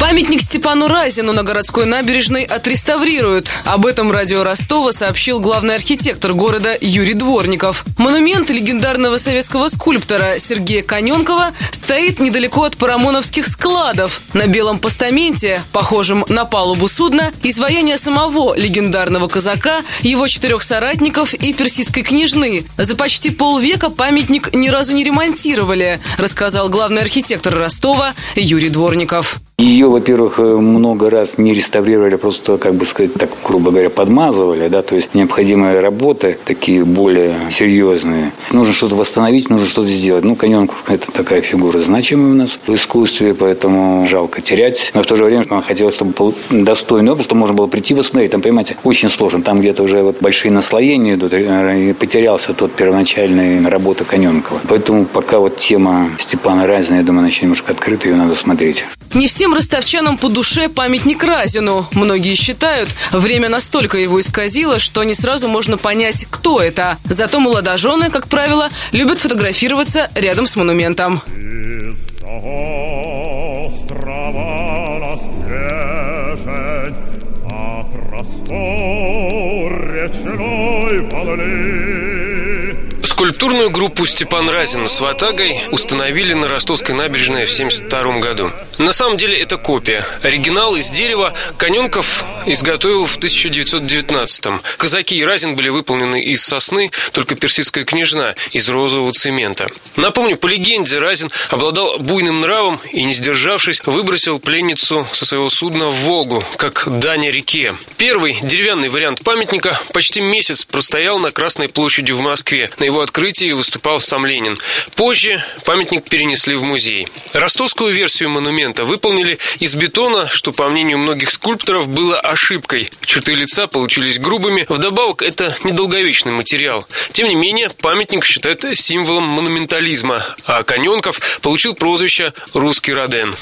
Памятник Степану Разину на городской набережной отреставрируют. Об этом радио Ростова сообщил главный архитектор города Юрий Дворников. Монумент легендарного советского скульптора Сергея Коненкова стоит недалеко от парамоновских складов. На белом постаменте, похожем на палубу судна, изваяние самого легендарного казака, его четырех соратников и персидской княжны. За почти полвека памятник ни разу не ремонтировали, рассказал главный архитектор Ростова Юрий Дворников. Ее, во-первых, э, много раз не реставрировали, просто, как бы сказать, так, грубо говоря, подмазывали, да, то есть необходимые работы, такие более серьезные. Нужно что-то восстановить, нужно что-то сделать. Ну, Коненков – это такая фигура значимая у нас в искусстве, поэтому жалко терять. Но в то же время нам хотелось, чтобы был достойный опыт, чтобы можно было прийти посмотреть. Там, понимаете, очень сложно. Там где-то уже вот большие наслоения идут, и потерялся тот первоначальный работа Коненкова. Поэтому пока вот тема Степана Разина, я думаю, она еще немножко открыта, ее надо смотреть. Не всем ростовчанам по душе памятник Разину. Многие считают, время настолько его исказило, что не сразу можно понять, кто это. Зато молодожены, как правило, любят фотографироваться рядом с монументом. речной волны Скульптурную группу Степан Разин с Ватагой установили на Ростовской набережной в 1972 году. На самом деле это копия. Оригинал из дерева Коненков изготовил в 1919-м. Казаки и Разин были выполнены из сосны, только персидская княжна из розового цемента. Напомню, по легенде, Разин обладал буйным нравом и, не сдержавшись, выбросил пленницу со своего судна в Волгу, как дань реке. Первый деревянный вариант памятника почти месяц простоял на Красной площади в Москве. На его открытии выступал сам Ленин. Позже памятник перенесли в музей. Ростовскую версию монумента выполнили из бетона, что, по мнению многих скульпторов, было ошибкой. Черты лица получились грубыми. Вдобавок, это недолговечный материал. Тем не менее, памятник считают символом монументализма, а Коненков получил прозвище «Русский Роден».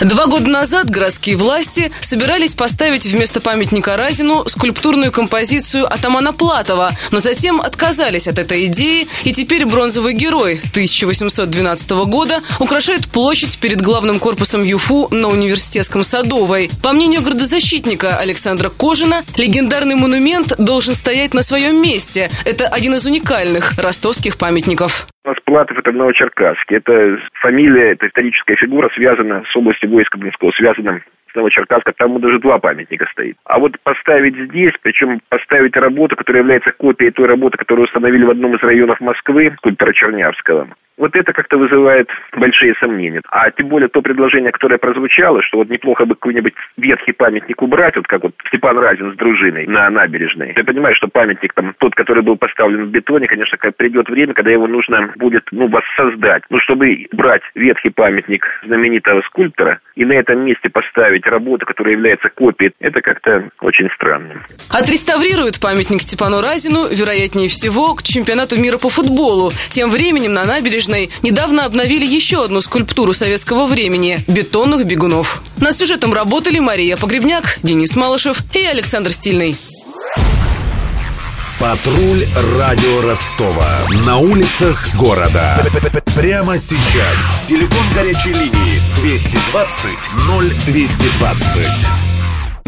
Два года назад городские власти собирались поставить вместо памятника Разину скульптурную композицию атамана Платова, но затем отказались от этой идеи, и теперь бронзовый герой 1812 года украшает площадь перед главным корпусом ЮФУ на университетском Садовой. По мнению градозащитника Александра Кожина, легендарный монумент должен стоять на своем месте. Это один из уникальных ростовских памятников. Платов это Новочеркасск. Это фамилия, это историческая фигура, связана с областью войска Блинского, связана с Новочеркасска, там даже два памятника стоит. А вот поставить здесь, причем поставить работу, которая является копией той работы, которую установили в одном из районов Москвы, скульптора Чернявского, вот это как-то вызывает большие сомнения. А тем более то предложение, которое прозвучало, что вот неплохо бы какой-нибудь ветхий памятник убрать, вот как вот Степан Разин с дружиной на набережной. Я понимаю, что памятник там, тот, который был поставлен в бетоне, конечно, придет время, когда его нужно будет, ну, воссоздать. Ну, чтобы брать ветхий памятник знаменитого скульптора и на этом месте поставить работу, которая является копией, это как-то очень странно. Отреставрируют памятник Степану Разину, вероятнее всего, к чемпионату мира по футболу. Тем временем на набережной набережной недавно обновили еще одну скульптуру советского времени – бетонных бегунов. Над сюжетом работали Мария Погребняк, Денис Малышев и Александр Стильный. Патруль радио Ростова. На улицах города. Прямо сейчас. Телефон горячей линии 220 0220.